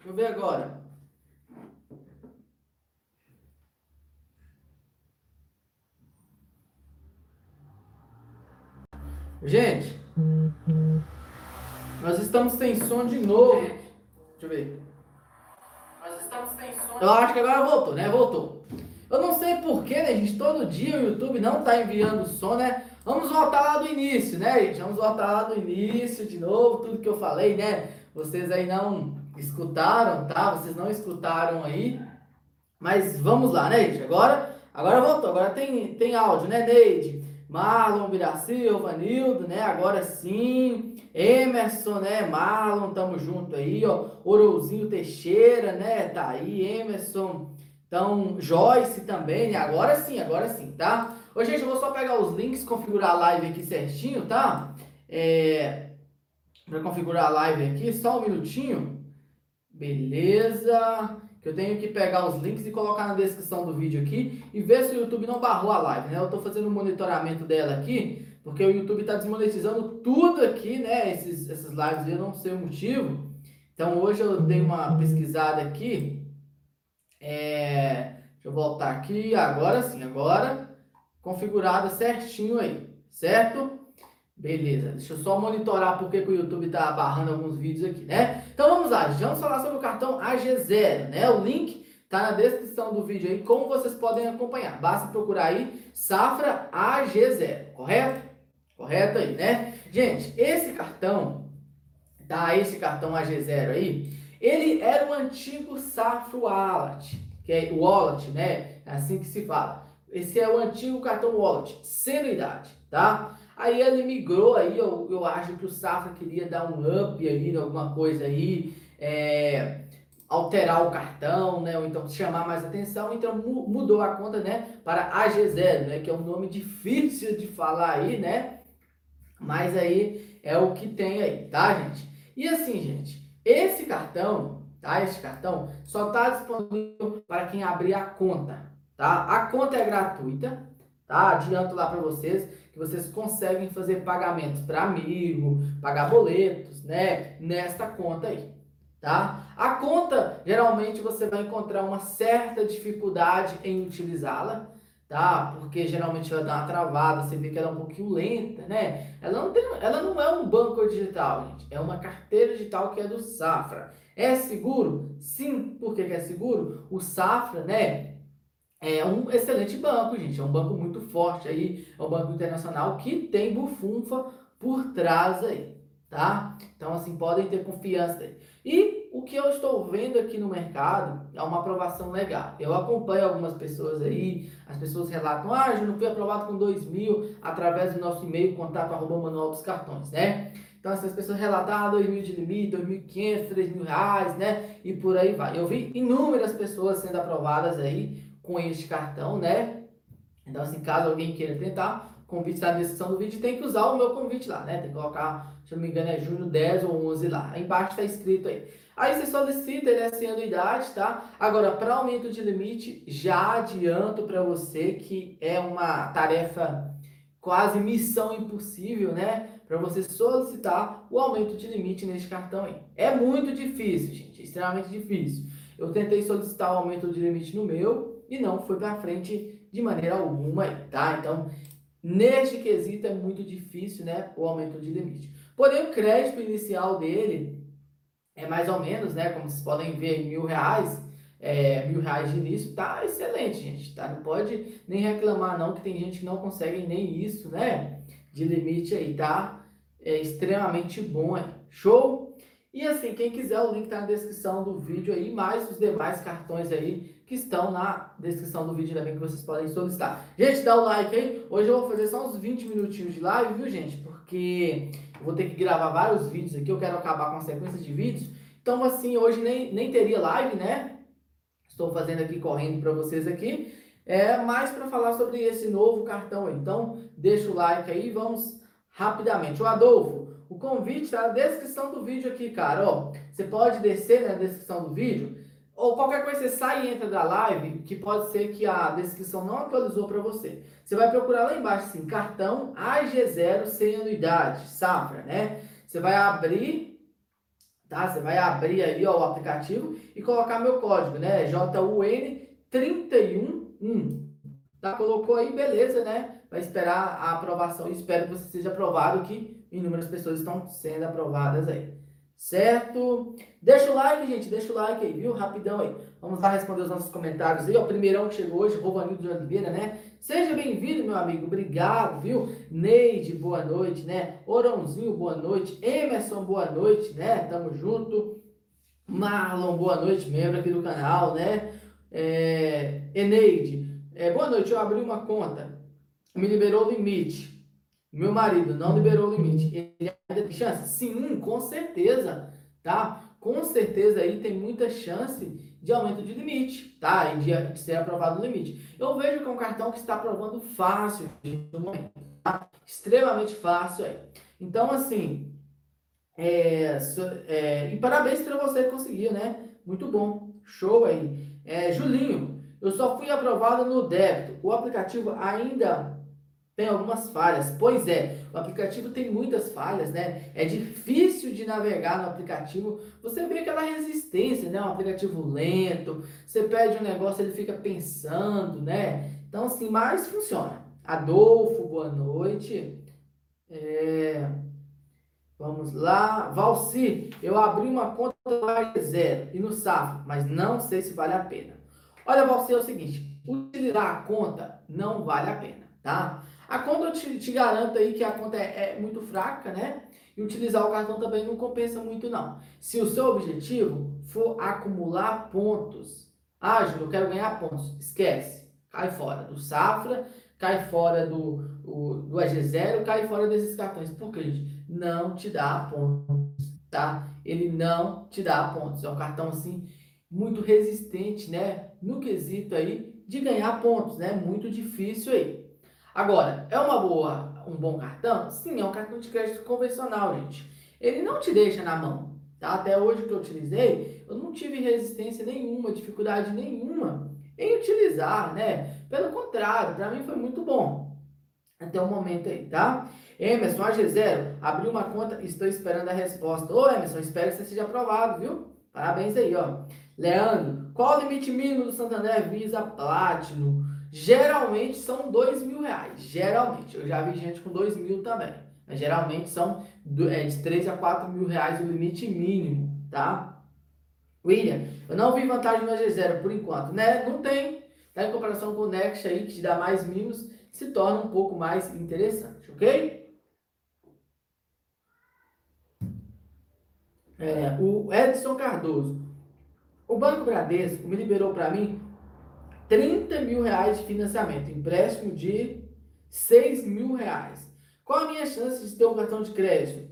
Deixa eu ver agora. Gente, nós estamos sem som de novo. Deixa eu ver. Nós estamos sem som. Eu acho que agora voltou, né? Voltou. Eu não sei porquê, né, gente? Todo dia o YouTube não tá enviando som, né? Vamos voltar lá do início, né, gente? Vamos voltar lá do início de novo, tudo que eu falei, né? Vocês aí não escutaram, tá? Vocês não escutaram aí. Mas vamos lá, né, gente? Agora, agora voltou. Agora tem, tem áudio, né, Neide? Marlon Silva, Nildo, né? Agora sim. Emerson, né? Marlon, tamo junto aí, ó. Orouzinho Teixeira, né? Tá aí, Emerson. Então, Joyce também, né? Agora sim, agora sim, tá? Ô, gente, eu vou só pegar os links, configurar a live aqui certinho, tá? É... Pra configurar a live aqui, só um minutinho. Beleza que eu tenho que pegar os links e colocar na descrição do vídeo aqui e ver se o YouTube não barrou a live, né? Eu estou fazendo um monitoramento dela aqui, porque o YouTube está desmonetizando tudo aqui, né? Esses, essas lives eu não sei o motivo. Então hoje eu dei uma pesquisada aqui. É... Deixa eu voltar aqui, agora sim, agora configurada certinho aí, certo? Beleza, deixa eu só monitorar porque que o YouTube está barrando alguns vídeos aqui, né? Então vamos lá, vamos falar sobre o cartão AG0, né? O link tá na descrição do vídeo aí, como vocês podem acompanhar. Basta procurar aí Safra AG0, correto? Correto aí, né? Gente, esse cartão, tá? Esse cartão AG0 aí, ele era o antigo Safra Wallet, que é o Wallet, né? É assim que se fala. Esse é o antigo cartão Wallet, sem idade, tá? Aí ele migrou aí, eu, eu acho que o Safra queria dar um up aí, alguma coisa aí, é, alterar o cartão, né? Ou então chamar mais atenção, então mudou a conta, né? Para AG0, né? Que é um nome difícil de falar aí, né? Mas aí é o que tem aí, tá, gente? E assim, gente, esse cartão, tá? Esse cartão só está disponível para quem abrir a conta, tá? A conta é gratuita, tá? Adianto lá para vocês vocês conseguem fazer pagamentos para amigo, pagar boletos, né? Nesta conta aí, tá? A conta, geralmente você vai encontrar uma certa dificuldade em utilizá-la, tá? Porque geralmente ela dá uma travada, você vê que ela é um pouquinho lenta, né? Ela não, tem, ela não é um banco digital, gente. É uma carteira digital que é do Safra. É seguro? Sim. Por que, que é seguro? O Safra, né? É um excelente banco, gente. É um banco muito forte aí, é um banco internacional que tem bufunfa por trás aí, tá? Então, assim, podem ter confiança aí. E o que eu estou vendo aqui no mercado é uma aprovação legal. Eu acompanho algumas pessoas aí, as pessoas relatam, ah, eu não fui aprovado com 2 mil através do nosso e-mail, contato arroba manual dos cartões, né? Então, essas pessoas relatam, ah, 2 mil de limite, 2.500, 3 mil reais, né? E por aí vai. Eu vi inúmeras pessoas sendo aprovadas aí com este cartão, né? Então, assim, caso alguém queira tentar, o convite está na descrição do vídeo, tem que usar o meu convite lá, né? Tem que colocar, se não me engano, é junho 10 ou 11 lá. Aí embaixo está escrito aí. Aí você solicita, ele é sem anuidade, tá? Agora, para aumento de limite, já adianto para você que é uma tarefa quase missão impossível, né? Para você solicitar o aumento de limite neste cartão aí. É muito difícil, gente, é extremamente difícil. Eu tentei solicitar o aumento de limite no meu, e não foi para frente de maneira alguma, tá? Então, neste quesito é muito difícil, né, o aumento de limite. Porém, o crédito inicial dele é mais ou menos, né, como vocês podem ver, mil reais, é, mil reais de início, tá excelente, gente, tá? Não pode nem reclamar não, que tem gente que não consegue nem isso, né, de limite aí, tá? É extremamente bom, é. Show? E assim, quem quiser, o link tá na descrição do vídeo aí, mais os demais cartões aí que estão na descrição do vídeo também que vocês podem solicitar. Gente, dá o like aí. Hoje eu vou fazer só uns 20 minutinhos de live, viu, gente? Porque eu vou ter que gravar vários vídeos aqui, eu quero acabar com a sequência de vídeos. Então, assim, hoje nem, nem teria live, né? Estou fazendo aqui, correndo para vocês aqui. É mais para falar sobre esse novo cartão. Então, deixa o like aí e vamos rapidamente. O Adolfo, o convite está na descrição do vídeo aqui, cara. Ó, você pode descer na descrição do vídeo ou qualquer coisa, você sai e entra da live, que pode ser que a descrição não atualizou para você. Você vai procurar lá embaixo, assim, cartão AG0 sem anuidade, safra, né? Você vai abrir, tá? Você vai abrir aí ó, o aplicativo e colocar meu código, né? JUN311. Tá? Colocou aí, beleza, né? Vai esperar a aprovação. Espero que você seja aprovado, que inúmeras pessoas estão sendo aprovadas aí. Certo? Deixa o like, gente. Deixa o like aí, viu? Rapidão aí. Vamos lá responder os nossos comentários aí. O primeirão que chegou hoje, Rovanildo de Oliveira, né? Seja bem-vindo, meu amigo. Obrigado, viu? Neide, boa noite, né? Orãozinho, boa noite. Emerson, boa noite, né? Tamo junto. Marlon, boa noite, membro aqui do canal, né? É... Eneide, é, boa noite. Eu abri uma conta. Me liberou o limite. Meu marido não liberou o limite. Ele ainda tem chance? Sim, com certeza, tá? Com certeza aí tem muita chance de aumento de limite, tá? E de, de ser aprovado o limite. Eu vejo que é um cartão que está aprovando fácil tá? Extremamente fácil aí. Então, assim, é, é, e parabéns para você que conseguiu, né? Muito bom. Show aí. É, Julinho, eu só fui aprovado no débito. O aplicativo ainda tem algumas falhas. Pois é, o aplicativo tem muitas falhas, né? É difícil de navegar no aplicativo. Você vê aquela resistência, né? Um aplicativo lento. Você pede um negócio, ele fica pensando, né? Então, assim, mas funciona. Adolfo, boa noite. É... Vamos lá. Valci, eu abri uma conta no zero e no Safra, mas não sei se vale a pena. Olha, Valci, é o seguinte: utilizar a conta não vale a pena, tá? A conta eu te, te garanto aí que a conta é, é, muito fraca, né? E utilizar o cartão também não compensa muito, não. Se o seu objetivo for acumular pontos, ah, Júlio, eu quero ganhar pontos, esquece. Cai fora do Safra, cai fora do, o, do AG0, cai fora desses cartões. Por quê, gente? Não te dá pontos, tá? Ele não te dá pontos. É um cartão, assim, muito resistente, né? No quesito aí de ganhar pontos, né? Muito difícil aí. Agora, é uma boa, um bom cartão? Sim, é um cartão de crédito convencional, gente. Ele não te deixa na mão. Tá? Até hoje que eu utilizei, eu não tive resistência nenhuma, dificuldade nenhuma em utilizar, né? Pelo contrário, para mim foi muito bom. Até o momento aí, tá? Emerson, AG0, abriu uma conta, estou esperando a resposta. Ô, Emerson, espero que você seja aprovado, viu? Parabéns aí, ó. Leandro, qual o limite mínimo do Santander Visa Platinum? Geralmente são dois mil reais. Geralmente. Eu já vi gente com dois mil também. Mas geralmente são é, de 3 a 4 mil reais o limite mínimo, tá? William, eu não vi vantagem no AG0 por enquanto, né? Não tem. Tá em comparação com o Next aí, que te dá mais mimos, se torna um pouco mais interessante, ok? É, o Edson Cardoso. O Banco Bradesco me liberou para mim 30 mil reais de financiamento, empréstimo de 6 mil reais. Qual a minha chance de ter um cartão de crédito?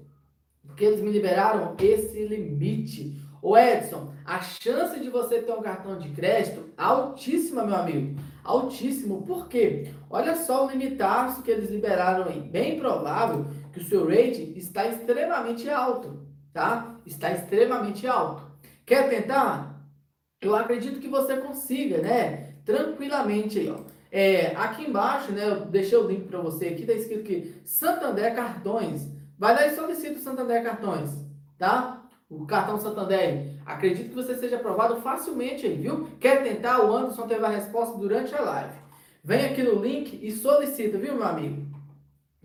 Porque eles me liberaram esse limite. O Edson, a chance de você ter um cartão de crédito altíssima, meu amigo. Altíssimo. Por quê? Olha só o limitaço que eles liberaram aí. Bem provável que o seu rating está extremamente alto, tá? Está extremamente alto. Quer tentar? Eu acredito que você consiga, né? Tranquilamente aí, ó. É, aqui embaixo, né, eu deixei o link para você aqui, tá escrito que Santander Cartões. Vai lá e solicita o Santander Cartões, tá? O cartão Santander. Acredito que você seja aprovado facilmente aí, viu? Quer tentar? O Anderson teve a resposta durante a live. Vem aqui no link e solicita, viu, meu amigo?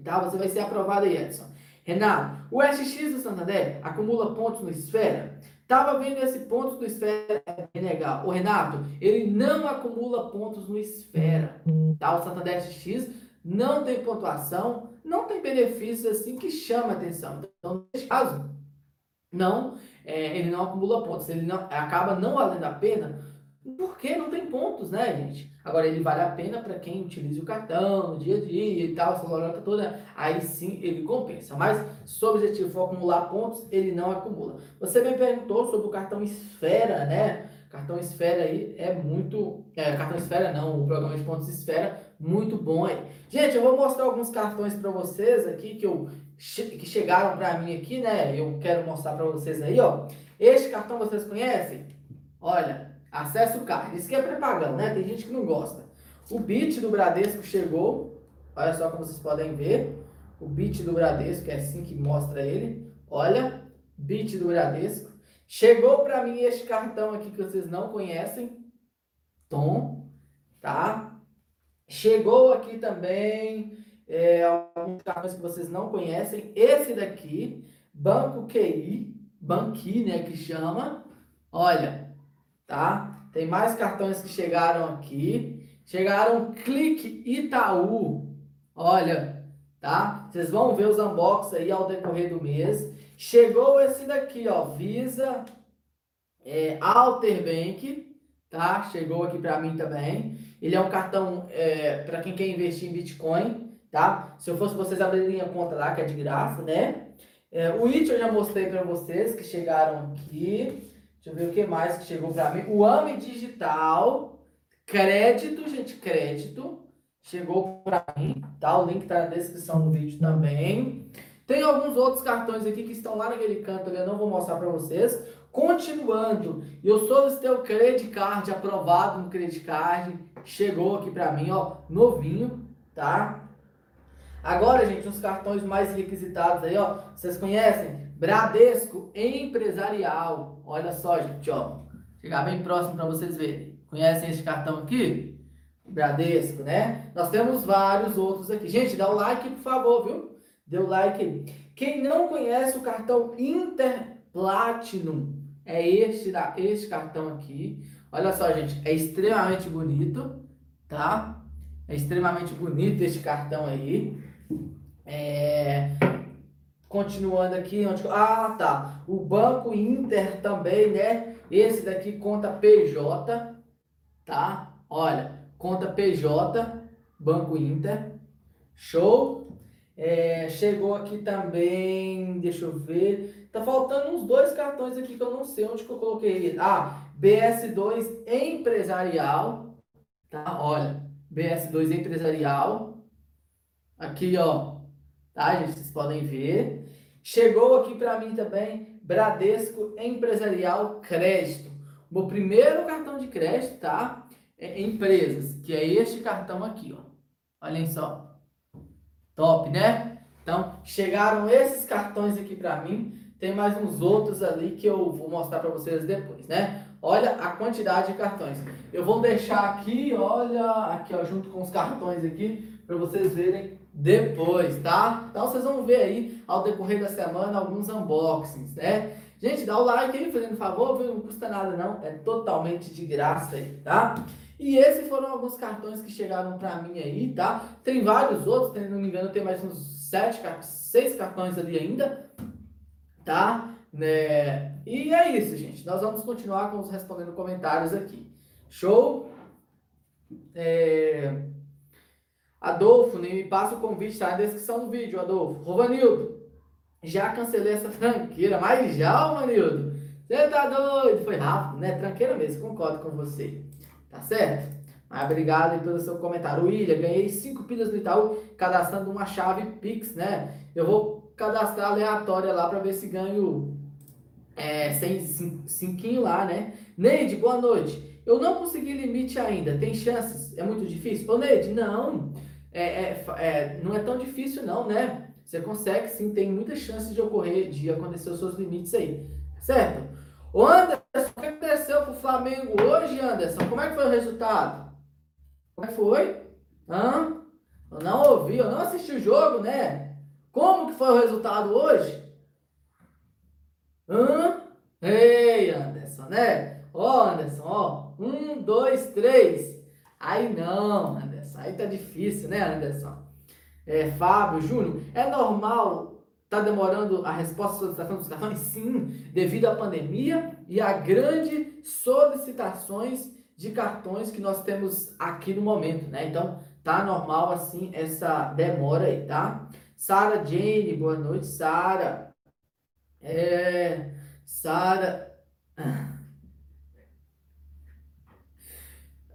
Tá? Você vai ser aprovado aí, Edson. Renato, o SX do Santander acumula pontos no Esfera? Tava vendo esse ponto do esfera é legal. O Renato, ele não acumula pontos no esfera. Tá? O Santander X não tem pontuação, não tem benefícios assim que chama atenção. Então, nesse caso, não, é, ele não acumula pontos. Ele não acaba não valendo a pena porque não tem pontos, né, gente? Agora, ele vale a pena para quem utiliza o cartão no dia a dia e tal, essa lorota toda, aí sim ele compensa. Mas se o objetivo for acumular pontos, ele não acumula. Você me perguntou sobre o cartão Esfera, né? Cartão Esfera aí é muito. É, cartão Esfera não, o programa de pontos Esfera, muito bom aí. Gente, eu vou mostrar alguns cartões para vocês aqui que, eu, que chegaram para mim aqui, né? Eu quero mostrar para vocês aí, ó. Este cartão vocês conhecem? Olha, Acesse o. Isso que é pré-pagando, né? Tem gente que não gosta. O bit do Bradesco chegou. Olha só como vocês podem ver. O bit do Bradesco, é assim que mostra ele. Olha, bit do Bradesco. Chegou para mim este cartão aqui que vocês não conhecem, Tom, tá? Chegou aqui também é, alguns cartões que vocês não conhecem. Esse daqui, Banco QI, Banqui, né, que chama. Olha, tá? Tem mais cartões que chegaram aqui. Chegaram Clique Itaú. Olha, tá? Vocês vão ver os unboxings aí ao decorrer do mês. Chegou esse daqui, ó, Visa é, Alterbank, tá? Chegou aqui para mim também. Ele é um cartão é, para quem quer investir em Bitcoin, tá? Se eu fosse vocês abrirem a conta lá, que é de graça, né? É, o IT eu já mostrei para vocês que chegaram aqui. Deixa eu ver o que mais que chegou para mim. O AME Digital, crédito, gente, crédito. Chegou para mim, tá? O link tá na descrição do vídeo também. Tem alguns outros cartões aqui que estão lá naquele canto eu não vou mostrar para vocês. Continuando, eu solicitei o credit card aprovado no credit card, chegou aqui para mim, ó, novinho, tá? Agora, gente, os cartões mais requisitados aí, ó, vocês conhecem? Bradesco Empresarial. Olha só, gente, ó. Chegar bem próximo para vocês verem. Conhecem esse cartão aqui? Bradesco, né? Nós temos vários outros aqui. Gente, dá o like, por favor, viu? Dê o like. Quem não conhece o cartão Inter Platinum, é este, da, este cartão aqui. Olha só, gente, é extremamente bonito, tá? É extremamente bonito este cartão aí. É... Continuando aqui, onde... ah, tá. O Banco Inter também, né? Esse daqui conta PJ, tá? Olha, conta PJ, Banco Inter. Show? É, chegou aqui também, deixa eu ver. Tá faltando uns dois cartões aqui que eu não sei onde que eu coloquei. Ah, BS2 empresarial. Tá? Olha, BS2 empresarial. Aqui, ó. Tá, gente? Vocês podem ver. Chegou aqui para mim também Bradesco Empresarial Crédito. Meu primeiro cartão de crédito, tá? É empresas, que é este cartão aqui, ó. Olhem só. Top, né? Então, chegaram esses cartões aqui para mim. Tem mais uns outros ali que eu vou mostrar para vocês depois, né? Olha a quantidade de cartões. Eu vou deixar aqui, olha, aqui ó, junto com os cartões aqui, para vocês verem depois, tá? Então vocês vão ver aí ao decorrer da semana alguns unboxings, né? Gente, dá o like aí, fazendo favor, viu? não custa nada não, é totalmente de graça aí, tá? E esses foram alguns cartões que chegaram para mim aí, tá? Tem vários outros, se não me engano, tem mais uns sete, seis cartões ali ainda, tá? Né? E é isso, gente. Nós vamos continuar com os respondendo comentários aqui. Show? É... Adolfo, nem me passa o convite, tá na descrição do vídeo, Adolfo. Rovanildo, já cancelei essa tranqueira, mas já, Rovanildo. Você tá doido? Foi rápido, né? Tranqueira mesmo, concordo com você. Tá certo? Mas obrigado pelo seu comentário. William, ganhei 5 pilhas no Itaú, cadastrando uma chave Pix, né? Eu vou cadastrar aleatória lá para ver se ganho é, sem cinquinho lá, né? Neide, boa noite. Eu não consegui limite ainda, tem chances? É muito difícil? Ô, Neide, não. É, é, é, não é tão difícil não, né? Você consegue sim, tem muitas chances de ocorrer, de acontecer os seus limites aí, certo? Ô Anderson, o que aconteceu com o Flamengo hoje, Anderson? Como é que foi o resultado? Como é que foi? Hã? Eu não ouvi, eu não assisti o jogo, né? Como que foi o resultado hoje? Hã? Ei, Anderson, né? Ó, Anderson, ó. Um, dois, três. Aí não, Anderson. Aí tá difícil, né, Anderson? É, Fábio, Júnior, é normal tá demorando a resposta à solicitação dos cartões? Sim, devido à pandemia e a grandes solicitações de cartões que nós temos aqui no momento, né? Então, tá normal assim essa demora aí, tá? Sara Jane, boa noite, Sara. É, Sara.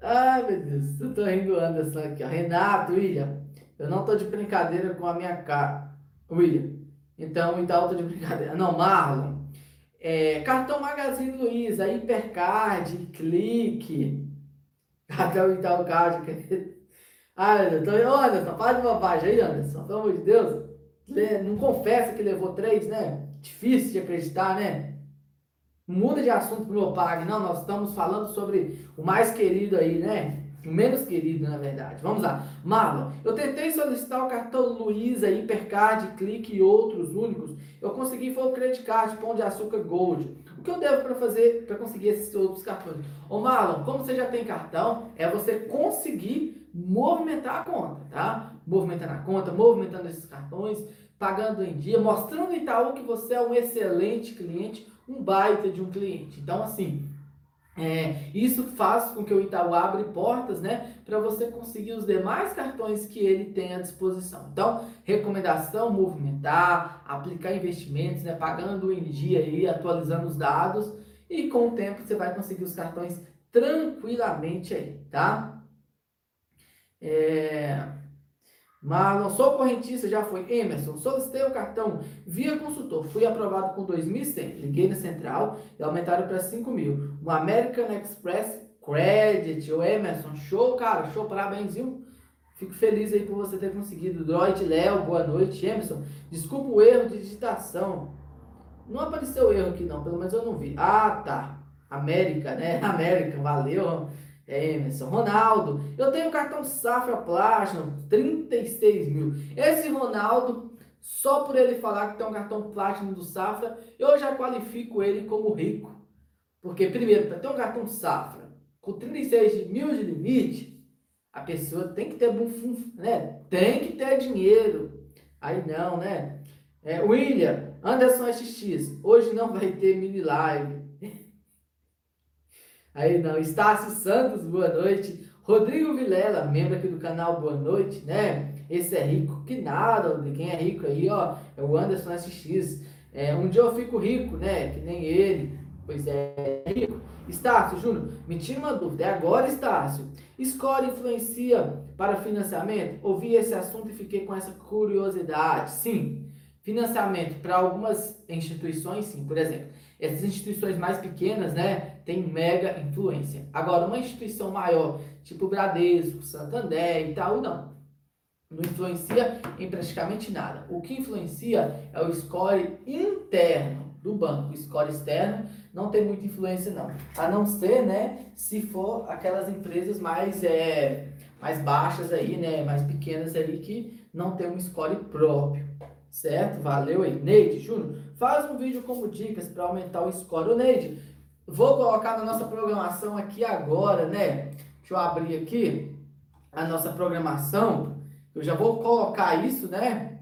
Ai, meu Deus, eu tô rindo Anderson aqui. Renato, William, eu não tô de brincadeira com a minha cara. William, então, então eu tô de brincadeira. Não, Marlon. É, cartão Magazine Luiza, Hipercard, Clique. Cartão Itaú Card, ah, Anderson, Anderson, para de bobagem aí, Anderson, pelo amor de Deus. Não confessa que levou três, né? Difícil de acreditar, né? Muda de assunto pro meu pag, não, nós estamos falando sobre o mais querido aí, né? O menos querido, na verdade. Vamos lá. Marlon, eu tentei solicitar o cartão Luiza, Hipercard, Clique e outros únicos. Eu consegui foi o Credit Card, Pão de Açúcar Gold. O que eu devo para fazer para conseguir esses outros cartões? Ô Marlon, como você já tem cartão, é você conseguir movimentar a conta, tá? Movimentando a conta, movimentando esses cartões, pagando em dia, mostrando Itaú que você é um excelente cliente, um baita de um cliente. Então, assim, é, isso faz com que o Itaú abra portas, né, para você conseguir os demais cartões que ele tem à disposição. Então, recomendação, movimentar, aplicar investimentos, né, pagando em dia e atualizando os dados e com o tempo você vai conseguir os cartões tranquilamente aí, tá? É... Marlon, sou correntista, já foi. Emerson, solicitei o cartão via consultor. Fui aprovado com 2.100. Liguei na central e aumentaram para 5 mil. O American Express Credit. O Emerson, show, cara. Show, parabéns, viu? Fico feliz aí por você ter conseguido. Droid Léo, boa noite. Emerson, desculpa o erro de digitação. Não apareceu erro aqui não, pelo menos eu não vi. Ah, tá. América, né? América, valeu. Emerson. Ronaldo, eu tenho cartão Safra Platinum, 36 mil. Esse Ronaldo, só por ele falar que tem um cartão Platinum do Safra, eu já qualifico ele como rico. Porque, primeiro, para ter um cartão Safra com 36 mil de limite, a pessoa tem que ter né? Tem que ter dinheiro. Aí não, né? É, William, Anderson SX, hoje não vai ter mini live. Aí não, Estácio Santos, boa noite. Rodrigo Vilela, membro aqui do canal, boa noite, né? Esse é rico que nada, quem é rico aí, ó, é o Anderson SX. É, um dia eu fico rico, né? Que nem ele. Pois é, rico. Estácio, Júnior, me tira uma dúvida. É agora, Estácio. Score influencia para financiamento? Ouvi esse assunto e fiquei com essa curiosidade. Sim. Financiamento para algumas instituições, sim. Por exemplo, essas instituições mais pequenas, né? Tem mega influência. Agora, uma instituição maior, tipo Bradesco, Santander, Itaú, não. Não influencia em praticamente nada. O que influencia é o score interno do banco. O score externo não tem muita influência, não. A não ser, né, se for aquelas empresas mais, é, mais baixas aí, né, mais pequenas aí, que não tem um score próprio. Certo? Valeu aí. Neide, Júnior, faz um vídeo como dicas para aumentar o score. Neide, Vou colocar na nossa programação aqui agora, né? Deixa eu abrir aqui a nossa programação. Eu já vou colocar isso, né?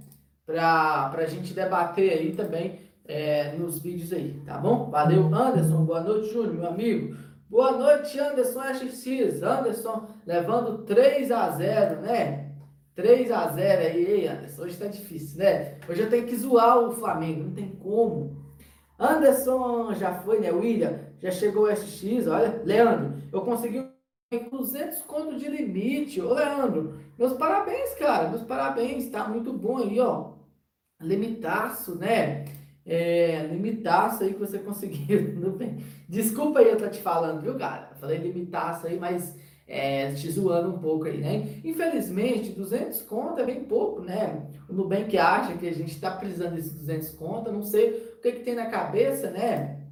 Para a gente debater aí também é, nos vídeos aí, tá bom? Valeu, Anderson. Boa noite, Júnior, meu amigo. Boa noite, Anderson SX. Anderson levando 3 a 0 né? 3 a 0 aí, Anderson. Hoje tá difícil, né? Hoje eu tenho que zoar o Flamengo, não tem como. Anderson já foi, né? William já chegou o SX, olha. Leandro, eu consegui 200 conto de limite. Ô, Leandro, meus parabéns, cara. Meus parabéns, tá muito bom aí, ó. Limitaço, né? É, limitaço aí que você conseguiu. Desculpa aí eu tô te falando, viu, cara? Falei limitaço aí, mas é, te zoando um pouco aí, né? Infelizmente, 200 conto é bem pouco, né? O Nubank acha que a gente está precisando desses 200 conto, não sei o que, tem na cabeça, né?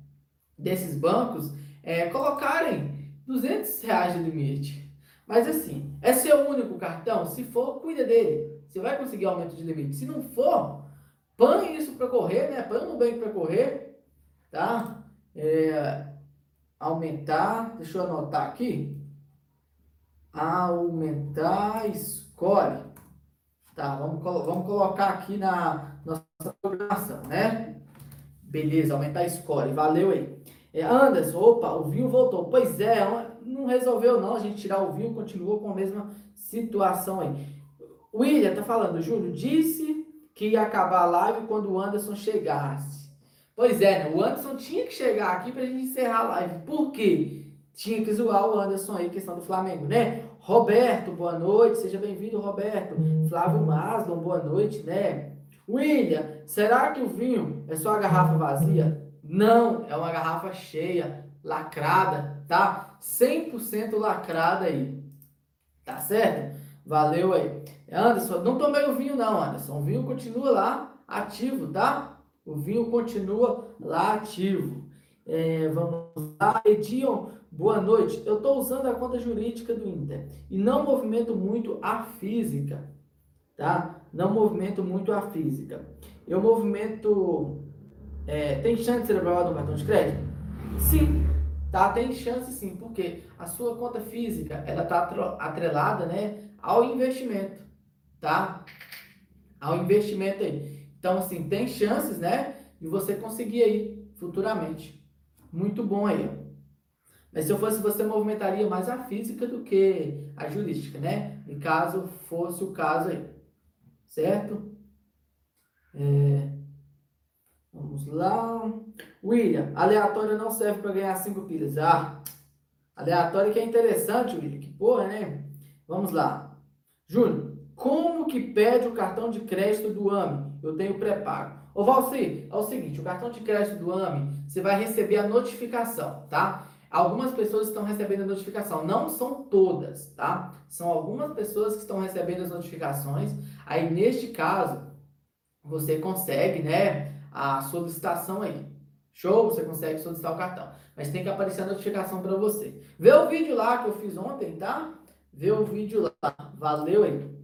Desses bancos, é, colocarem 200 reais de limite. Mas assim, é seu único cartão? Se for, cuida dele. Você vai conseguir aumento de limite. Se não for, põe isso para correr, né? Põe o Nubank para correr, tá? É, aumentar, deixa eu anotar aqui aumentar score. Tá, vamos, vamos colocar aqui na nossa programação, né? Beleza, aumentar score. Valeu aí. É, Anderson, opa, o vinho voltou. Pois é, não resolveu não a gente tirar o vinho, continuou com a mesma situação aí. William tá falando, Júlio, disse que ia acabar a live quando o Anderson chegasse. Pois é, né? O Anderson tinha que chegar aqui pra gente encerrar a live. Por quê? Tinha que zoar o Anderson aí, questão do Flamengo, né? Roberto, boa noite, seja bem-vindo, Roberto. Flávio Maslon, boa noite, né? William, será que o vinho é só a garrafa vazia? Não, é uma garrafa cheia, lacrada, tá? 100% lacrada aí. Tá certo? Valeu aí. Anderson, não tomei o vinho não, Anderson. O vinho continua lá ativo, tá? O vinho continua lá ativo. É, vamos lá, Edion, boa noite. Eu estou usando a conta jurídica do Inter e não movimento muito a física, tá? Não movimento muito a física. Eu movimento. É, tem chance de ser aprovado no cartão de crédito? Sim, tá? Tem chance sim, porque a sua conta física ela tá atrelada, né, ao investimento, tá? Ao investimento aí. Então, assim, tem chances, né, de você conseguir aí futuramente. Muito bom aí. Mas se eu fosse você, movimentaria mais a física do que a jurídica, né? Em caso fosse o caso aí. Certo? É... Vamos lá. William, aleatório não serve para ganhar 5 pilhas. Ah, aleatório que é interessante, William. Que porra, né? Vamos lá. Júnior, como que pede o cartão de crédito do AMI? Eu tenho pré-pago. Ô, Valci, é o seguinte, o cartão de crédito do AMI, você vai receber a notificação, tá? Algumas pessoas estão recebendo a notificação, não são todas, tá? São algumas pessoas que estão recebendo as notificações. Aí, neste caso, você consegue, né, a solicitação aí. Show? Você consegue solicitar o cartão. Mas tem que aparecer a notificação para você. Vê o vídeo lá que eu fiz ontem, tá? Vê o vídeo lá. Valeu aí.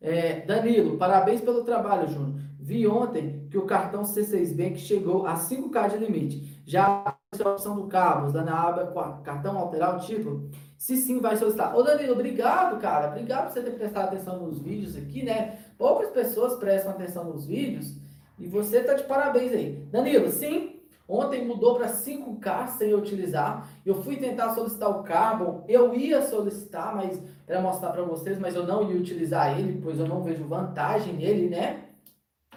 É, Danilo, parabéns pelo trabalho, Júnior. Vi ontem que o cartão C6 Bank chegou a 5K de limite. Já a opção do cabos, lá na aba cartão alterar o título. Se sim, vai solicitar. Ô Danilo, obrigado, cara. Obrigado por você ter prestado atenção nos vídeos aqui, né? Poucas pessoas prestam atenção nos vídeos. E você tá de parabéns aí. Danilo, sim, ontem mudou para 5K sem utilizar. Eu fui tentar solicitar o cabo, eu ia solicitar, mas para mostrar para vocês, mas eu não ia utilizar ele, pois eu não vejo vantagem nele, né?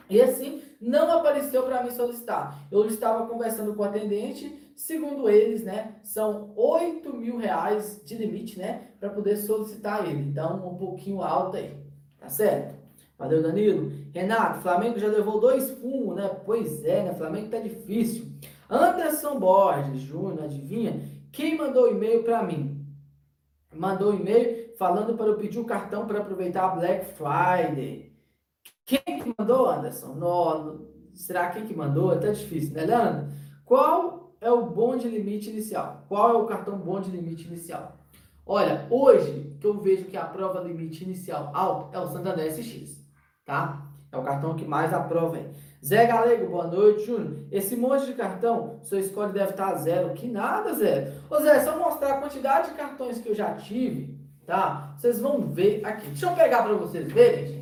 E assim, não apareceu para mim solicitar. Eu estava conversando com o atendente, segundo eles, né, são 8 mil reais de limite, né, para poder solicitar ele. Então, um pouquinho alto aí, tá certo? Valeu, Danilo. Renato, Flamengo já levou dois fumos, né? Pois é, né? Flamengo tá difícil. Anderson Borges Júnior, adivinha? Quem mandou e-mail para mim? Mandou e-mail falando para eu pedir o cartão para aproveitar a Black Friday. Quem que mandou, Anderson? No, será quem que mandou? É tão difícil, né, Leandro? Qual é o bonde limite inicial? Qual é o cartão bonde limite inicial? Olha, hoje que eu vejo que a prova limite inicial alto é o Santander SX tá? É o cartão que mais aprova aí. Zé Galego, boa noite, Júnior. Esse monte de cartão, sua escolha deve estar zero. Que nada, Zé. Ô, Zé, só mostrar a quantidade de cartões que eu já tive, tá? Vocês vão ver aqui. Deixa eu pegar para vocês verem, gente.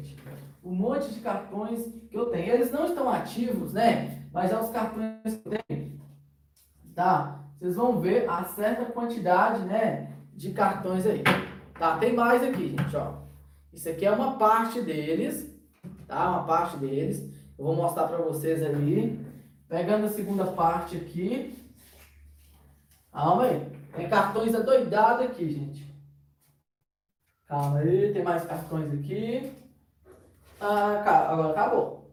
O monte de cartões que eu tenho. Eles não estão ativos, né? Mas é os cartões que eu tenho. Tá? Vocês vão ver a certa quantidade, né? De cartões aí. Tá? Tem mais aqui, gente, ó. Isso aqui é uma parte deles tá? Uma parte deles. Eu vou mostrar para vocês ali. Pegando a segunda parte aqui. Calma aí. Tem cartões adoidados aqui, gente. Calma aí, tem mais cartões aqui. Ah, agora acabou.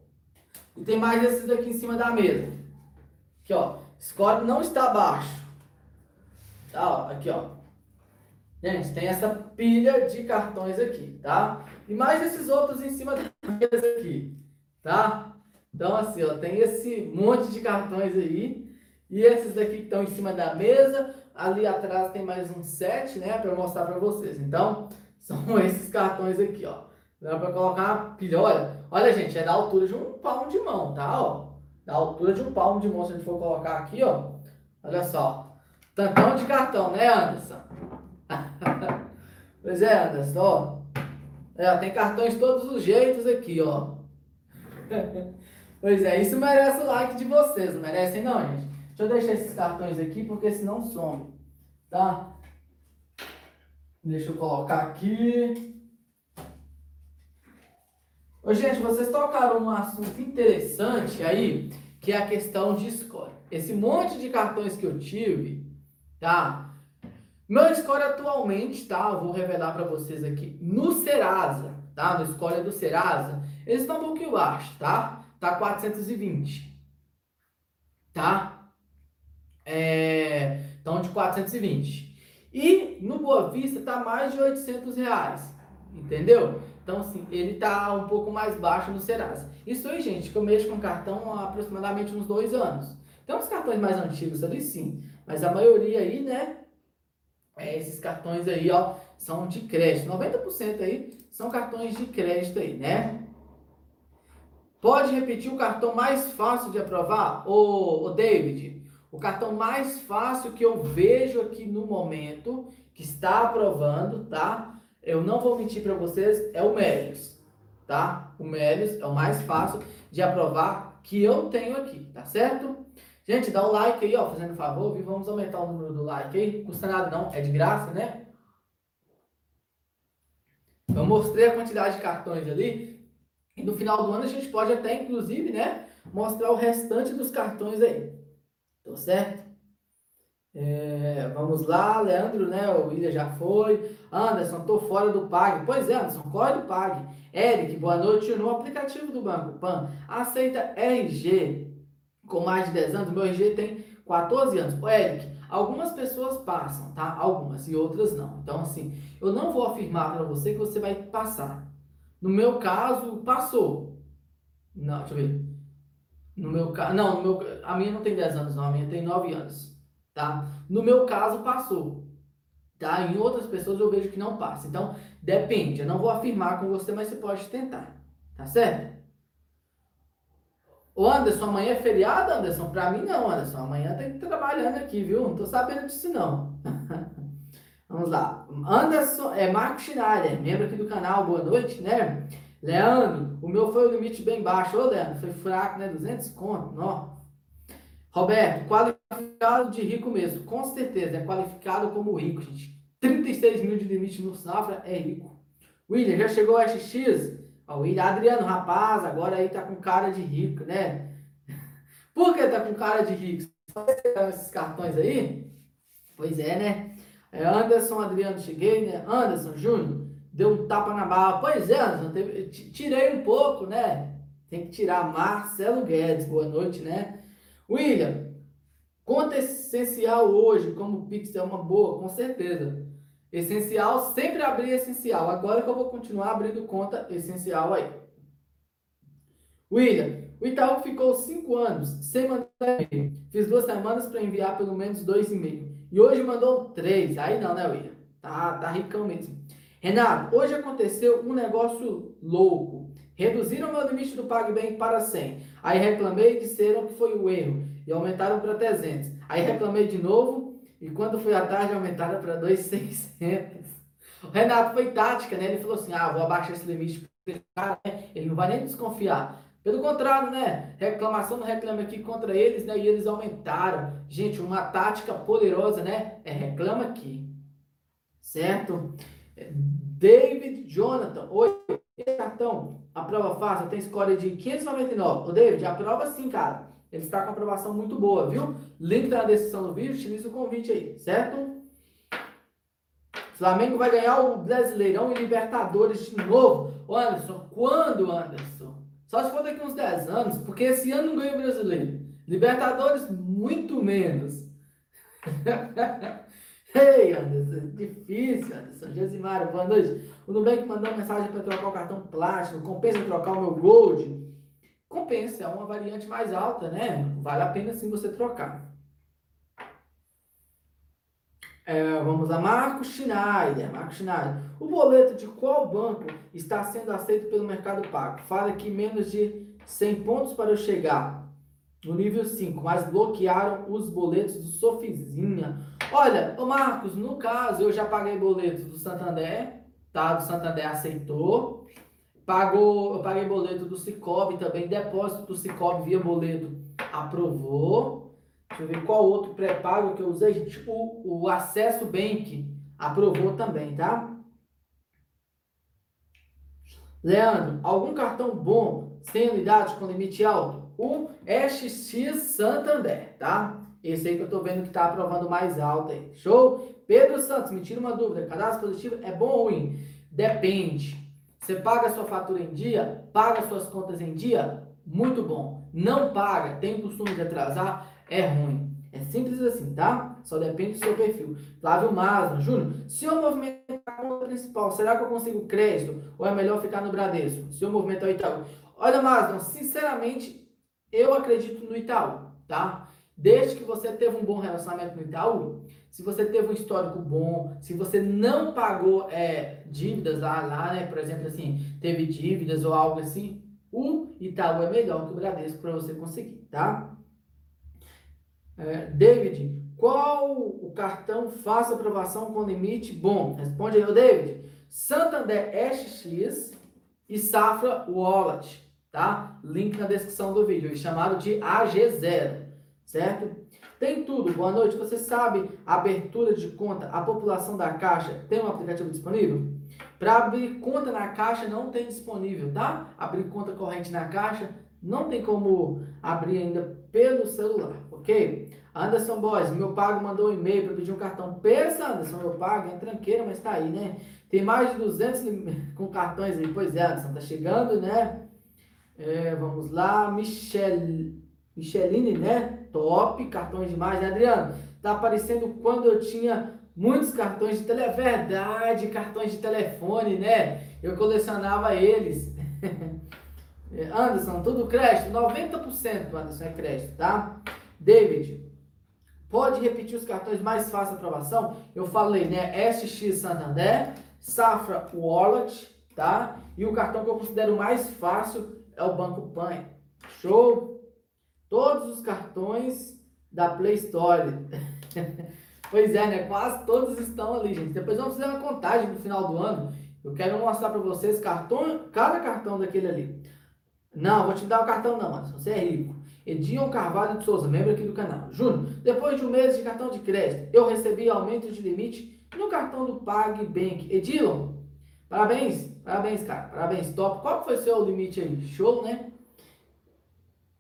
E tem mais esses aqui em cima da mesa. Aqui, ó. Score não está abaixo. Tá, ó. Aqui, ó. Gente, tem essa pilha de cartões aqui, tá? E mais esses outros em cima deles aqui, tá? Então, assim, ó, tem esse monte de cartões aí. E esses daqui que estão em cima da mesa. Ali atrás tem mais um set, né? Para mostrar para vocês. Então, são esses cartões aqui, ó. Dá para colocar uma pilha. Olha, olha, gente, é da altura de um palmo de mão, tá? Ó, da altura de um palmo de mão, se a gente for colocar aqui, ó. Olha só. Tantão de cartão, né, Anderson? pois é, Anderson, ó. É, tem cartões de todos os jeitos aqui, ó. pois é, isso merece o like de vocês, não merecem não, gente? Deixa eu deixar esses cartões aqui, porque senão some, tá? Deixa eu colocar aqui. Ô, gente, vocês tocaram um assunto interessante aí, que é a questão de score. Esse monte de cartões que eu tive, tá? Meu score atualmente, tá? Eu vou revelar para vocês aqui no Serasa, tá? No score do Serasa, eles estão um pouquinho baixo, tá? Tá 420, tá? É, então de 420. E no Boa Vista tá mais de 800 reais, entendeu? Então, assim, ele tá um pouco mais baixo no Serasa. Isso aí, gente, que eu mexo com cartão há aproximadamente uns dois anos. Tem uns cartões mais antigos ali, sim. Mas a maioria aí, né? É, esses cartões aí, ó, são de crédito. 90% aí são cartões de crédito aí, né? Pode repetir o cartão mais fácil de aprovar? Ô, ô David, o cartão mais fácil que eu vejo aqui no momento, que está aprovando, tá? Eu não vou mentir para vocês, é o Melius, tá? O Melius é o mais fácil de aprovar que eu tenho aqui, tá certo? Gente, dá um like aí, ó, fazendo favor, viu? Vamos aumentar o número do like aí. Custa nada não, é de graça, né? Eu mostrei a quantidade de cartões ali. E no final do ano a gente pode até, inclusive, né, mostrar o restante dos cartões aí. Tá certo? É, vamos lá, Leandro, né? O William já foi. Anderson, tô fora do Pag. Pois é, Anderson, corre do Pag. Eric, boa noite. No aplicativo do Banco Pan, aceita RG com mais de 10 anos. Meu RG tem 14 anos. Ô, Eric, algumas pessoas passam, tá? Algumas e outras não. Então, assim, eu não vou afirmar para você que você vai passar. No meu caso, passou. Não, deixa eu ver. No meu caso, não, no meu, a minha não tem 10 anos, não, a minha tem 9 anos, tá? No meu caso, passou, tá? Em outras pessoas eu vejo que não passa. Então, depende, eu não vou afirmar com você, mas você pode tentar, tá certo? Ô Anderson, amanhã é feriado, Anderson? Pra mim não, Anderson. Amanhã tem que trabalhando aqui, viu? Não tô sabendo disso, não. Vamos lá. Anderson, é Marco Schneider, membro aqui do canal, boa noite, né? Leandro, o meu foi o limite bem baixo. Ô, Leandro, foi fraco, né? 200 conto, ó. Roberto, qualificado de rico mesmo. Com certeza, é qualificado como rico, gente. 36 mil de limite no Safra é rico. William, já chegou o SX? Ó, William, Adriano, rapaz, agora aí tá com cara de rico, né? Por que tá com cara de rico? Esses cartões aí? Pois é, né? É Anderson, Adriano, cheguei, né? Anderson, Júnior deu um tapa na barra. Pois é, Anderson, teve, tirei um pouco, né? Tem que tirar. Marcelo Guedes, boa noite, né? William, conta essencial hoje, como Pix é uma boa, com certeza. Essencial, sempre abrir essencial. Agora que eu vou continuar abrindo conta essencial aí. William, o Itaú ficou cinco anos sem mandar e-mail. Fiz duas semanas para enviar pelo menos dois e-mails. E hoje mandou três. Aí não, né, William? Tá, tá ricão mesmo. Renato, hoje aconteceu um negócio louco. Reduziram meu limite do PagBank para 100. Aí reclamei e disseram que foi o erro. E aumentaram para 300. Aí reclamei de novo. E quando foi à tarde, aumentaram para 2,600. O Renato foi tática, né? Ele falou assim: ah, vou abaixar esse limite. Cara, né? Ele não vai nem desconfiar. Pelo contrário, né? Reclamação não reclama aqui contra eles, né? E eles aumentaram. Gente, uma tática poderosa, né? É reclama aqui. Certo? David Jonathan, oi, cartão, a prova fácil, tem score de 599. O David, a prova sim, cara. Ele está com aprovação muito boa, viu? Link tá na descrição do vídeo, utiliza o convite aí, certo? Flamengo vai ganhar o Brasileirão e Libertadores de novo. Ô Anderson, quando, Anderson? Só se for daqui uns 10 anos, porque esse ano não ganha o Brasileiro. Libertadores, muito menos. Ei, Anderson, difícil, Anderson. Josimar, boa noite. O Nubank mandou uma mensagem para trocar o cartão plástico. Compensa trocar o meu Gold? Compensa, é uma variante mais alta, né? Vale a pena sim você trocar. É, vamos a Marco Schneider. Marco Schneider. O boleto de qual banco está sendo aceito pelo Mercado Pago? Fala que menos de 100 pontos para eu chegar no nível 5, mas bloquearam os boletos do Sofizinha. Olha, o Marcos, no caso, eu já paguei boleto do Santander, tá? Do Santander aceitou. Pagou, eu paguei boleto do Cicobi também, depósito do Cicobi via boleto aprovou. Deixa eu ver qual outro pré-pago que eu usei. Tipo, o Acesso Bank aprovou também, tá? Leandro, algum cartão bom, sem unidade, com limite alto? O SX Santander, tá? Esse aí que eu tô vendo que tá aprovando mais alto aí. Show? Pedro Santos, me tira uma dúvida. Cadastro positivo é bom ou ruim? Depende. Você paga sua fatura em dia? Paga suas contas em dia? Muito bom. Não paga, tem costume de atrasar? É ruim. É simples assim, tá? Só depende do seu perfil. Flávio Masno, Júnior, se eu movimentar a conta principal, será que eu consigo crédito? Ou é melhor ficar no Bradesco? Se eu movimentar o Itaú? Olha, Masno, sinceramente, eu acredito no Itaú, tá? Desde que você teve um bom relacionamento no Itaú, se você teve um histórico bom, se você não pagou é, dívidas lá, lá, né? Por exemplo, assim, teve dívidas ou algo assim, o Itaú é melhor que o Bradesco para você conseguir, tá? É, David, qual o cartão faça aprovação com limite bom? Responde aí, David. Santander SX e Safra Wallet, tá? Link na descrição do vídeo, chamado de AG0, certo? Tem tudo. Boa noite. Você sabe abertura de conta, a população da Caixa tem um aplicativo disponível? Para abrir conta na Caixa não tem disponível, tá? Abrir conta corrente na Caixa não tem como abrir ainda pelo celular, ok? Anderson Boys, meu pago mandou um e-mail para pedir um cartão. Pensa, Anderson, meu pago é tranqueira, mas tá aí, né? Tem mais de 200 com cartões aí. Pois é, Anderson, tá chegando, né? É, vamos lá, Michel, Micheline, né? Top, cartões demais, né, Adriano? Tá aparecendo quando eu tinha muitos cartões de tele, é verdade, cartões de telefone, né? Eu colecionava eles. Anderson, tudo crédito? 90% Anderson é crédito, tá? David, pode repetir os cartões mais fáceis de aprovação? Eu falei, né? SX Santander, Safra Wallet, tá? E o cartão que eu considero mais fácil é o Banco Pan. Show? Todos os cartões da Play Store. pois é, né? Quase todos estão ali, gente. Depois vamos fazer uma contagem no final do ano. Eu quero mostrar para vocês cartão, cada cartão daquele ali. Não, vou te dar o cartão não, Anderson. Você é rico. Edion Carvalho de Souza, membro aqui do canal. Júnior, depois de um mês de cartão de crédito, eu recebi aumento de limite no cartão do PagBank. Edilon, parabéns, parabéns, cara. Parabéns, top. Qual foi o seu limite aí? Show, né?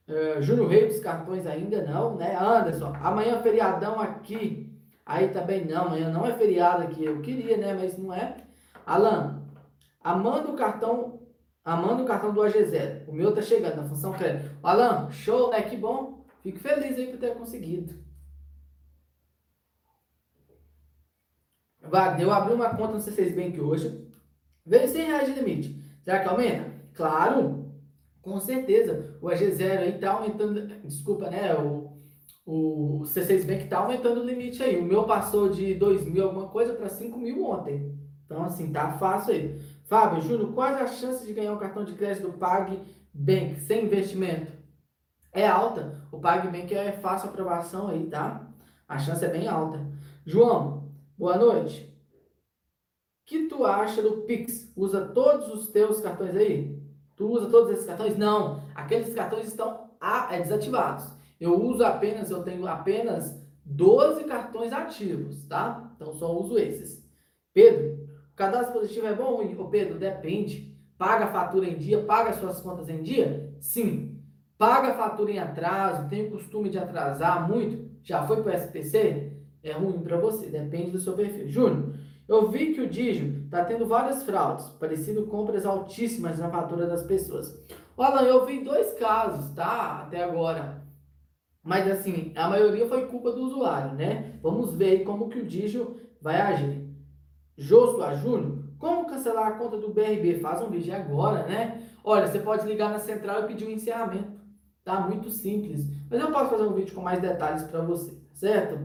Uh, Júnior Rei dos cartões ainda não, né? Anderson, amanhã é feriadão aqui. Aí também não, amanhã não é feriado aqui. Eu queria, né? Mas não é. Alan, amando o cartão amando o cartão do AG0. O meu tá chegando na função crédito. Alan, show, né? Que bom. Fico feliz aí por ter conseguido. Wagner, eu abri uma conta no C6 Bank hoje. Veio 100 reais de limite. Será que aumenta? Claro, com certeza. O AG0 aí tá aumentando. Desculpa, né? O, o C6 Bank tá aumentando o limite aí. O meu passou de 2 mil alguma coisa para 5 mil ontem. Então, assim, tá fácil aí. Fábio, Júnior, quais as chances de ganhar um cartão de crédito do PagBank sem investimento? É alta. O PagBank é fácil aprovação aí, tá? A chance é bem alta. João, boa noite. O que tu acha do Pix? Usa todos os teus cartões aí? Tu usa todos esses cartões? Não. Aqueles cartões estão é, desativados. Eu uso apenas, eu tenho apenas 12 cartões ativos, tá? Então só uso esses. Pedro, cadastro positivo é bom ou ruim? Ô Pedro, depende. Paga a fatura em dia, paga as suas contas em dia? Sim. Paga a fatura em atraso, tem o costume de atrasar muito? Já foi para o SPC? É ruim para você, depende do seu perfil. Júnior, eu vi que o Digio está tendo várias fraudes, parecido compras altíssimas na fatura das pessoas. Olha, eu vi dois casos, tá? Até agora. Mas assim, a maioria foi culpa do usuário, né? Vamos ver como que o Digio vai agir. Joshua Júnior, como cancelar a conta do BRB? Faz um vídeo agora, né? Olha, você pode ligar na central e pedir um encerramento. Tá muito simples. Mas eu posso fazer um vídeo com mais detalhes para você, certo?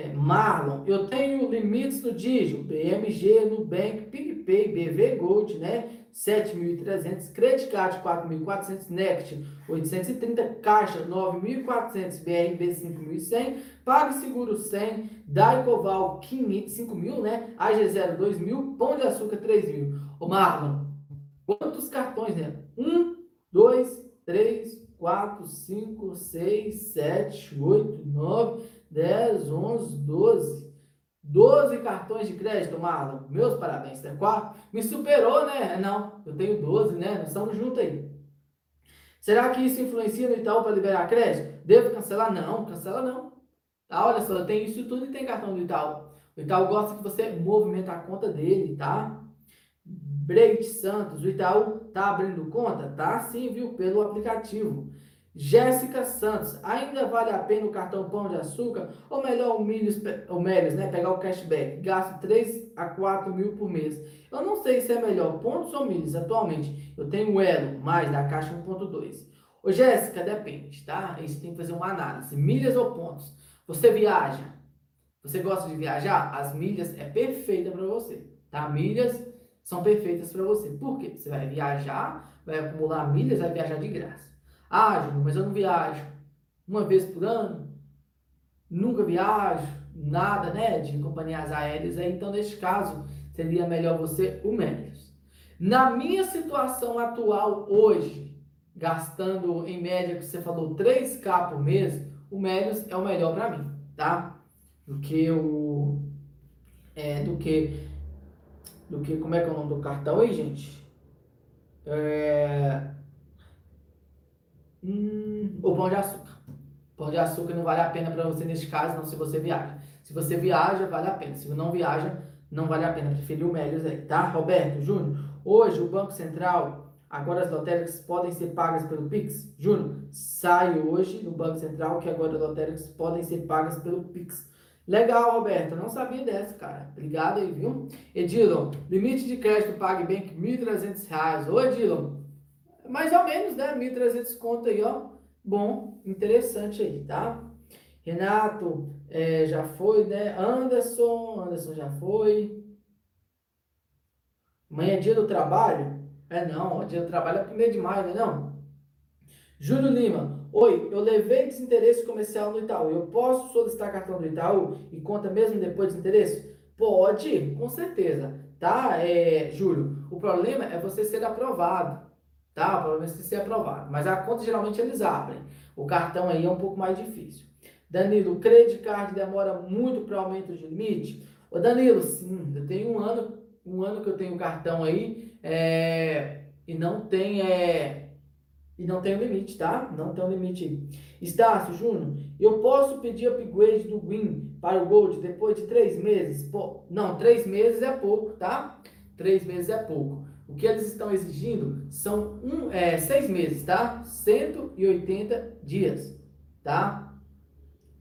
É, Marlon, eu tenho limites no Digio, BMG, Nubank, PicPay, BV Gold, né? 7.300, Credit Card 4.400, Next 830, Caixa 9.400, BRB 5.100, PagSeguro 100, Daicoval 5.000, né? AG0 2.000, Pão de Açúcar 3.000. Ô Marlon, quantos cartões, né? 1, 2, 3, 4, 5, 6, 7, 8, 9, 10, 11, 12. 12 cartões de crédito, Marlon. Meus parabéns, tá? Quatro. Me superou, né? Não, eu tenho 12, né? Estamos juntos aí. Será que isso influencia no Itaú para liberar crédito? Devo cancelar? Não, cancela não. Tá? Olha só, tenho isso tudo e tem cartão do Itaú. O Itaú gosta que você movimenta a conta dele, tá? Breite Santos, o Itaú tá abrindo conta? Tá sim, viu? Pelo aplicativo. Jéssica Santos, ainda vale a pena o cartão Pão de Açúcar? Ou melhor o Milhos, o Melios, né? Pegar o cashback. Gasto 3 a 4 mil por mês. Eu não sei se é melhor pontos ou milhas atualmente. Eu tenho o Elo, mais da Caixa 1.2. Ô Jéssica, depende, tá? A gente tem que fazer uma análise. Milhas ou pontos? Você viaja? Você gosta de viajar? As milhas é perfeita para você, tá? Milhas são perfeitas para você. Por quê? Você vai viajar, vai acumular milhas, vai viajar de graça. Ah, mas eu não viajo uma vez por ano, nunca viajo, nada, né, de companhias aéreas, aí, então, neste caso, seria melhor você o menos. Na minha situação atual hoje, gastando em média, que você falou, 3K por mês, o Melios é o melhor para mim, tá? Do que o. É, do que. Do que. Como é que é o nome do cartão aí, gente? É, hum, o pão de açúcar. Pão de açúcar não vale a pena para você neste caso, não se você viaja. Se você viaja, vale a pena. Se não viaja, não vale a pena. Preferir o Melios aí, tá? Roberto, Júnior, hoje o Banco Central Agora as lotéricas podem ser pagas pelo Pix? Júnior, sai hoje no Banco Central que agora as lotéricas podem ser pagas pelo Pix. Legal, Roberto. Não sabia dessa, cara. Obrigado aí, viu? Edilon, limite de crédito PagBank R$ 1.300. Ô, Edilon, mais ou menos, né? 1.300 conto aí, ó. Bom, interessante aí, tá? Renato, é, já foi, né? Anderson, Anderson já foi. Amanhã é dia do trabalho? É não, dia do trabalho é primeiro de maio, não é não? Júlio Lima, oi, eu levei desinteresse comercial no Itaú. Eu posso solicitar cartão do Itaú e conta mesmo depois de interesse? Pode, com certeza, tá, é, Júlio? O problema é você ser aprovado, tá? O problema é você ser aprovado. Mas a conta geralmente eles abrem. O cartão aí é um pouco mais difícil. Danilo, o credit card demora muito para aumento de limite? Ô Danilo, sim, eu tenho um ano, um ano que eu tenho cartão aí é, e não tem é, e não tem limite, tá? Não tem limite. Estácio Júnior, eu posso pedir upgrade do Win para o Gold depois de três meses? Pô, não, três meses é pouco, tá? Três meses é pouco. O que eles estão exigindo são um, é, seis meses, tá? 180 dias, tá?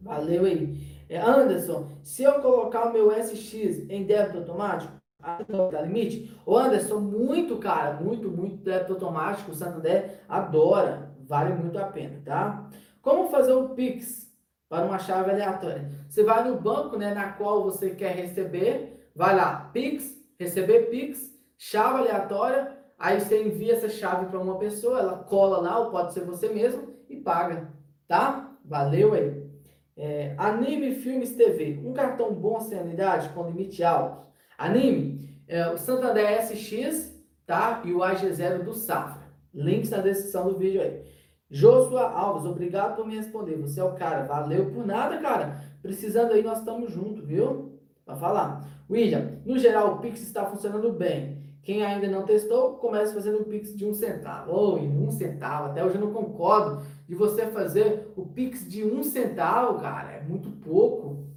Valeu aí. É, Anderson, se eu colocar o meu SX em débito automático, da limite. O Anderson, muito cara, muito, muito débito automático. O Santander adora, vale muito a pena, tá? Como fazer o Pix para uma chave aleatória? Você vai no banco, né, na qual você quer receber, vai lá, Pix, receber Pix, chave aleatória, aí você envia essa chave para uma pessoa, ela cola lá, ou pode ser você mesmo, e paga, tá? Valeu aí. É, anime Filmes TV, um cartão bom sem anuidade com limite alto. Anime, é, o Santander SX, tá? E o AG0 do Safra. Links na descrição do vídeo aí. Joshua Alves, obrigado por me responder. Você é o cara. Valeu por nada, cara. Precisando aí, nós estamos juntos, viu? Pra falar. William, no geral, o Pix está funcionando bem. Quem ainda não testou, comece fazendo o Pix de um centavo. Ou oh, em um centavo. Até hoje eu não concordo de você fazer o Pix de um centavo, cara. É muito pouco.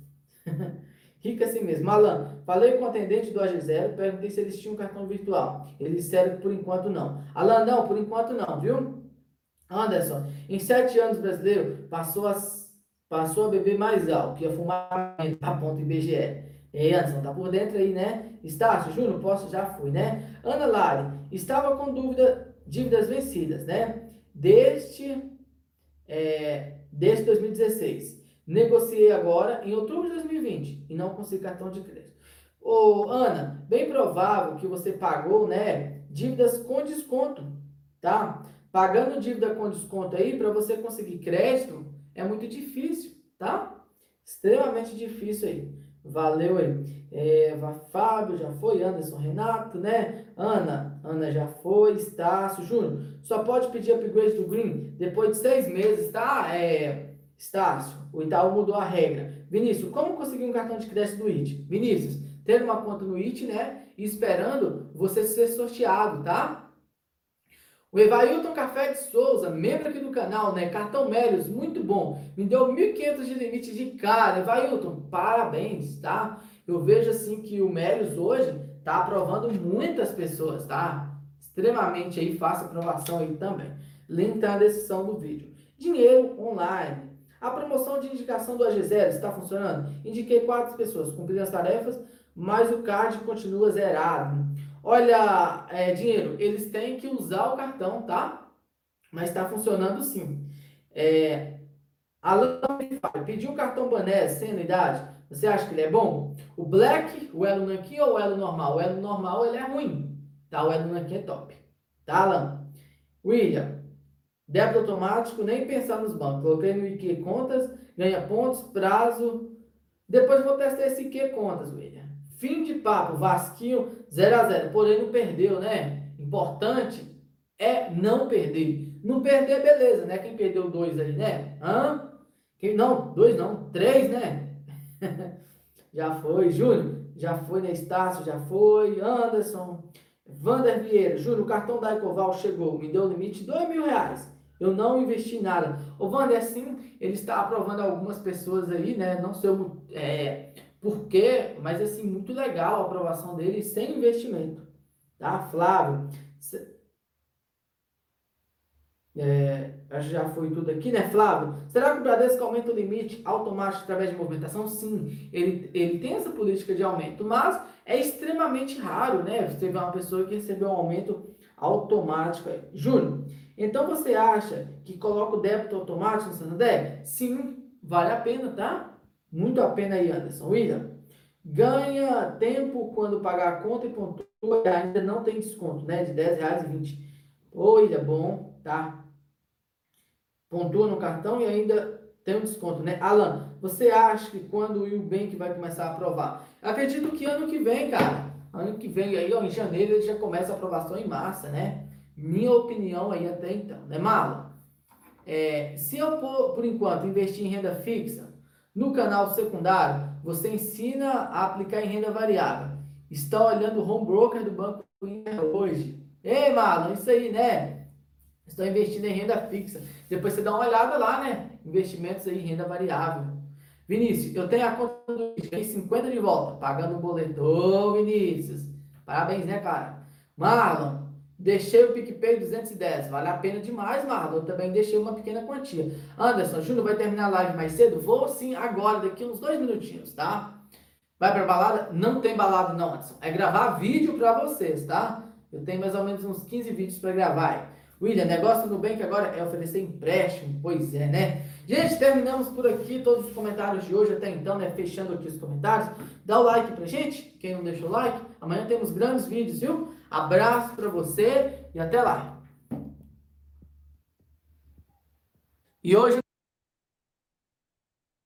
Rica assim mesmo. Alan, falei com o atendente do AG0, perguntei se eles tinham cartão virtual. Eles disseram que por enquanto não. Alan, não, por enquanto não, viu? Anderson, em sete anos brasileiro, passou a, passou a beber mais alto, que ia fumar a ponto IBGE. Ei, Anderson, tá por dentro aí, né? Estácio, Júnior, posso, já fui, né? Ana Lari, estava com dúvida, dívidas vencidas, né? Desde, é, desde 2016. Negociei agora em outubro de 2020 e não consegui cartão de crédito. Ô, Ana, bem provável que você pagou, né, dívidas com desconto, tá? Pagando dívida com desconto aí para você conseguir crédito é muito difícil, tá? Extremamente difícil aí. Valeu aí. É, Fábio já foi, Anderson, Renato, né? Ana, Ana já foi, Estácio, Júnior. Só pode pedir upgrade do Green depois de seis meses, tá? É, Estácio, o Itaú mudou a regra. Vinícius, como conseguir um cartão de crédito do IT? Vinícius, ter uma conta no IT, né? E esperando você ser sorteado, tá? O Evailton Café de Souza, membro aqui do canal, né? Cartão Mérios, muito bom. Me deu 1.500 de limite de cara. Evailton, parabéns, tá? Eu vejo assim que o Mérios hoje tá aprovando muitas pessoas, tá? Extremamente aí, faça aprovação aí também. Link tá na descrição do vídeo. Dinheiro online. A promoção de indicação do AG0 está funcionando? Indiquei quatro pessoas, cumpri as tarefas, mas o card continua zerado. Olha, é, dinheiro, eles têm que usar o cartão, tá? mas está funcionando sim. É, Alan pediu o cartão Bané sem anuidade. Você acha que ele é bom? O Black, o elo Nankin ou o elo normal? O elo normal ele é ruim, tá? O elo Nankin é top. Tá, Alan? William, débito automático, nem pensar nos bancos. Coloquei no IQ Contas, ganha pontos, prazo. Depois vou testar esse IQ Contas, William. Fim de papo, Vasquinho 0 a 0 Porém, não perdeu, né? Importante é não perder. Não perder, beleza, né? Quem perdeu dois ali, né? Hã? Quem, não, dois não, três, né? já foi. Júnior, já foi na Estácio, já foi. Anderson, Vander Vieira, Júnior, o cartão da Ecoval chegou, me deu o limite dois mil reais. Eu não investi nada. O Vander, assim, ele está aprovando algumas pessoas aí, né? Não sei é, por quê, mas assim, muito legal a aprovação dele sem investimento. Tá? Flávio, é, acho que já foi tudo aqui, né, Flávio? Será que o Bradesco aumenta o limite automático através de movimentação? Sim, ele, ele tem essa política de aumento, mas é extremamente raro, né? Você teve uma pessoa que recebeu um aumento automático. Júnior, então você acha que coloca o débito automático no Santander? Sim, vale a pena, tá? Muito a pena aí, Anderson. William, ganha tempo quando pagar a conta e pontua ainda não tem desconto, né? De 10 reais e 20. Oi, é bom, tá? pontua no cartão e ainda tem um desconto, né? Alan, você acha que quando o Eubank vai começar a aprovar? Acredito que ano que vem, cara. Ano que vem aí, ó, em janeiro, ele já começa a aprovação em massa, né? Minha opinião aí até então, né, Marlon? É, se eu, por, por enquanto, investir em renda fixa, no canal secundário, você ensina a aplicar em renda variável. Está olhando o home broker do Banco Inter hoje. Ei, Marlon, isso aí, né? Estão investindo em renda fixa. Depois você dá uma olhada lá, né? Investimentos aí em renda variável. Vinícius, eu tenho a conta do ganhei 50 de volta, pagando o boleto. Ô, Vinícius, parabéns, né, cara? Marlon, deixei o PicPay 210. Vale a pena demais, Marlon. Também deixei uma pequena quantia. Anderson, Júnior vai terminar a live mais cedo? Vou sim, agora, daqui uns dois minutinhos, tá? Vai pra balada? Não tem balada, não, Anderson. É gravar vídeo pra vocês, tá? Eu tenho mais ou menos uns 15 vídeos para gravar. William, negócio do Nubank agora é oferecer empréstimo. Pois é, né? Gente, terminamos por aqui todos os comentários de hoje até então, né? Fechando aqui os comentários. Dá o like pra gente, quem não deixou o like. Amanhã temos grandes vídeos, viu? Abraço pra você e até lá. E hoje